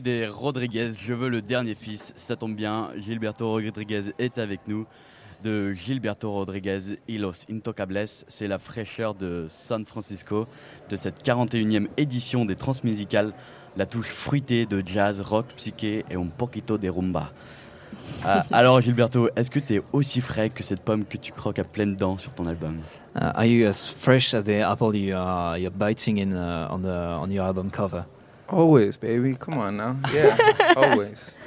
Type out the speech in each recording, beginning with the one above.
des Rodriguez, je veux le dernier fils, ça tombe bien, Gilberto Rodriguez est avec nous. De Gilberto Rodriguez y Los Intocables, c'est la fraîcheur de San Francisco, de cette 41e édition des Transmusicales, la touche fruitée de jazz, rock, psyché et un poquito de rumba. Ah, alors Gilberto, est-ce que tu es aussi frais que cette pomme que tu croques à pleines dents sur ton album? Uh, are you as fresh as the apple you are you're biting in uh, on the on your album cover? Always, baby. Come on now. Yeah, always.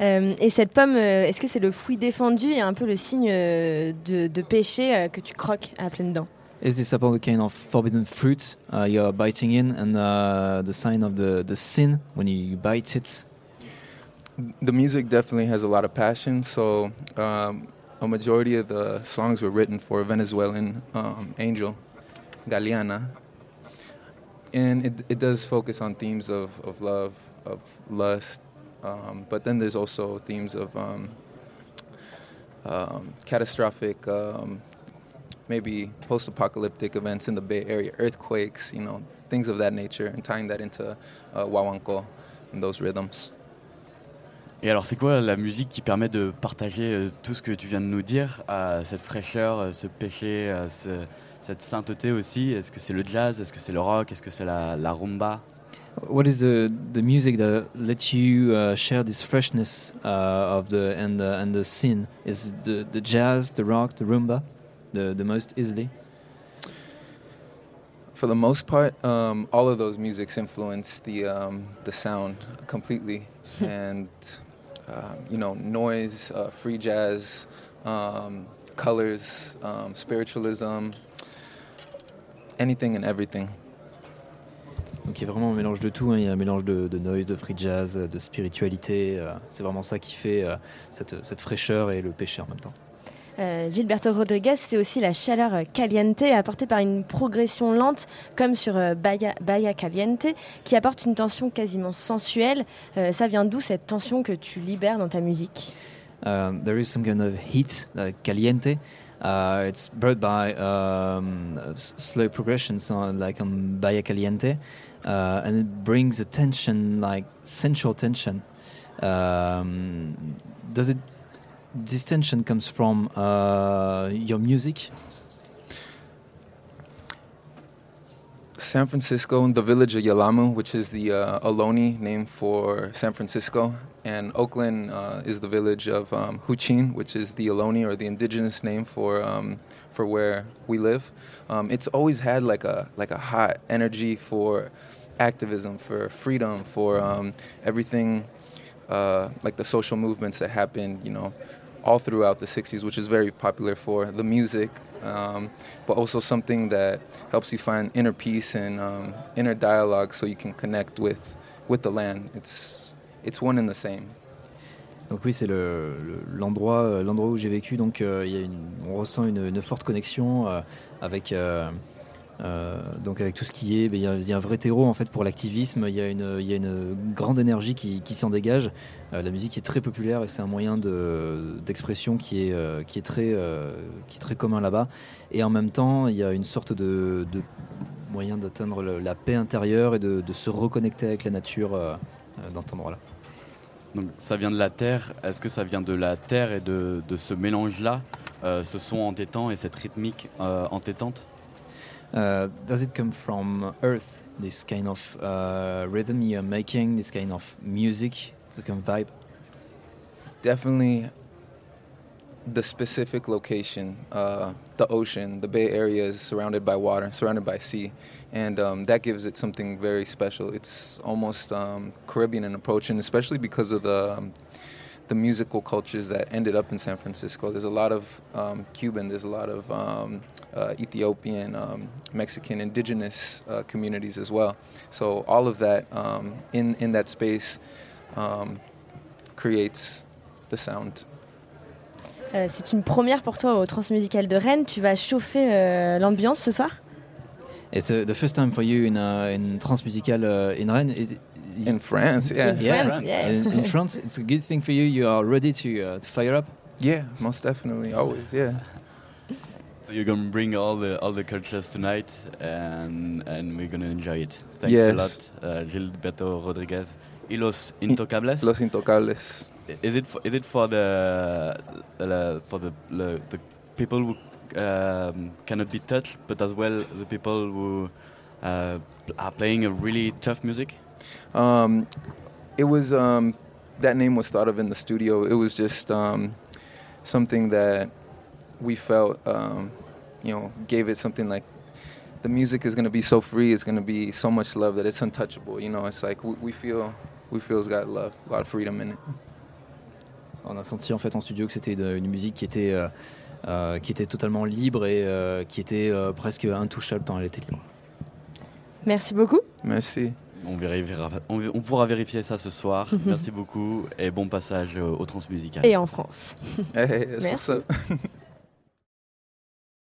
Euh, et cette pomme, euh, est-ce que c'est le fruit défendu et un peu le signe euh, de, de péché euh, que tu croques à pleines dents? Is this apple a kind of forbidden fruit? Uh, you're biting in, and uh, the sign of the the sin when you bite it? The music definitely has a lot of passion. So, um, a majority of the songs were written for a Venezuelan um, angel, Galeana. And it, it does focus on themes of, of love, of lust, um, but then there's also themes of um, um, catastrophic, um, maybe post apocalyptic events in the Bay Area, earthquakes, you know, things of that nature, and tying that into uh, Wawanko and those rhythms. Et alors c'est quoi la musique qui permet de partager euh, tout ce que tu viens de nous dire, à cette fraîcheur, euh, ce péché, euh, ce- cette sainteté aussi? Est-ce que c'est le jazz? Est-ce que c'est le rock? Est-ce que c'est la, la rumba? What is the the music that lets you uh, share this freshness uh, of the and the and the sin? Is the the jazz, the rock, the rumba, the the most easily? For the most part, um, all of those musics influence the um, the sound completely, and you know, noise, uh, free jazz, um, colors, um, spiritualism, anything and everything. Donc il y a vraiment un mélange de tout, hein. il y a un mélange de, de noise, de free jazz, de spiritualité. euh, c'est vraiment ça qui fait euh, cette, cette fraîcheur et le péché en même temps. Euh, Gilberto Rodriguez, c'est aussi la chaleur euh, caliente apportée par une progression lente, comme sur euh, Bahia, Caliente, qui apporte une tension quasiment sensuelle. Euh, ça vient d'où cette tension que tu libères dans ta musique? Um, there is some kind of heat, caliente. Uh, it's brought by um, slow progressions, on, like on Bahia Caliente, uh, and it brings a tension, like sensual tension. Um, does it? This tension comes from uh, your music. San Francisco, and the village of Yalamu, which is the uh, Ohlone name for San Francisco, and Oakland uh, is the village of um, Huchin, which is the Ohlone or the indigenous name for um, for where we live. Um, it's always had like a like a hot energy for activism, for freedom, for um, everything uh, like the social movements that happened, you know, all throughout the 60s, which is very popular for the music, um, but also something that helps you find inner peace and um, inner dialogue so you can connect with, with the land. It's, it's one and the same. Donc oui, c'est le- le- l'endroit euh, l'endroit où j'ai vécu. Donc euh, y a une- on ressent une, une forte connexion euh, avec euh, euh, donc avec tout ce qui est. ben, Il y, a- un vrai terreau en fait pour l'activisme. Il y a une grande énergie qui, s'en dégage. Euh, la musique est très populaire et c'est un moyen de- d'expression qui est euh, qui est très commun là-bas. Et en même temps, il y a une sorte de, moyen d'atteindre la paix intérieure et de, se reconnecter avec la nature dans cet endroit-là. Donc ça vient de la terre. Est-ce que ça vient de la terre et de, ce mélange-là, ce son entêtant et cette rythmique entêtante? Uh, does it come from Earth? This kind of uh, rhythm you're making, this kind of music, the kind of vibe. Definitely the specific location, uh, the ocean, the Bay Area is surrounded by water, surrounded by sea, and um, that gives it something very special. It's almost um, Caribbean in approach, and especially because of the um, the musical cultures that ended up in San Francisco. There's a lot of um, Cuban, there's a lot of um, uh, Ethiopian, um, Mexican, indigenous uh, communities as well. So all of that um, in in that space um, creates the sound. Euh, C'est une première pour toi au Transmusical de Rennes. Tu vas chauffer euh, l'ambiance ce soir It's uh, the first time for you in uh, in Transmusical uh, in Rennes. It, In France, yeah. In yeah, France, yeah. In, in France, it's a good thing for you. You are ready to uh, to fire up. Yeah, most definitely, always, yeah. So you're gonna bring all the all the cultures tonight, and and we're gonna enjoy it. Thanks a lot, uh, Gilberto Rodriguez. y los intocables. Los Intocables. Is it for, is it for the, the for the, the, the people who um, cannot be touched, but as well the people who uh, are playing a really tough music? Um, it was um, that name was thought of in the studio. It was just um, something that we felt, um, you know, gave it something like the music is going to be so free. It's going to be so much love that it's untouchable. You know, it's like we, we feel we feel it's got love, a lot of freedom in it. On a senti en fait en studio que c'était une, une musique qui était, euh, euh, qui était totalement libre et euh, qui était euh, presque intouchable tant elle était libre. Merci beaucoup. Merci. On, vérifiera, on, on pourra vérifier ça ce soir. Merci beaucoup et bon passage au, au transmusical. Et en France. Hey, that's what's Merci.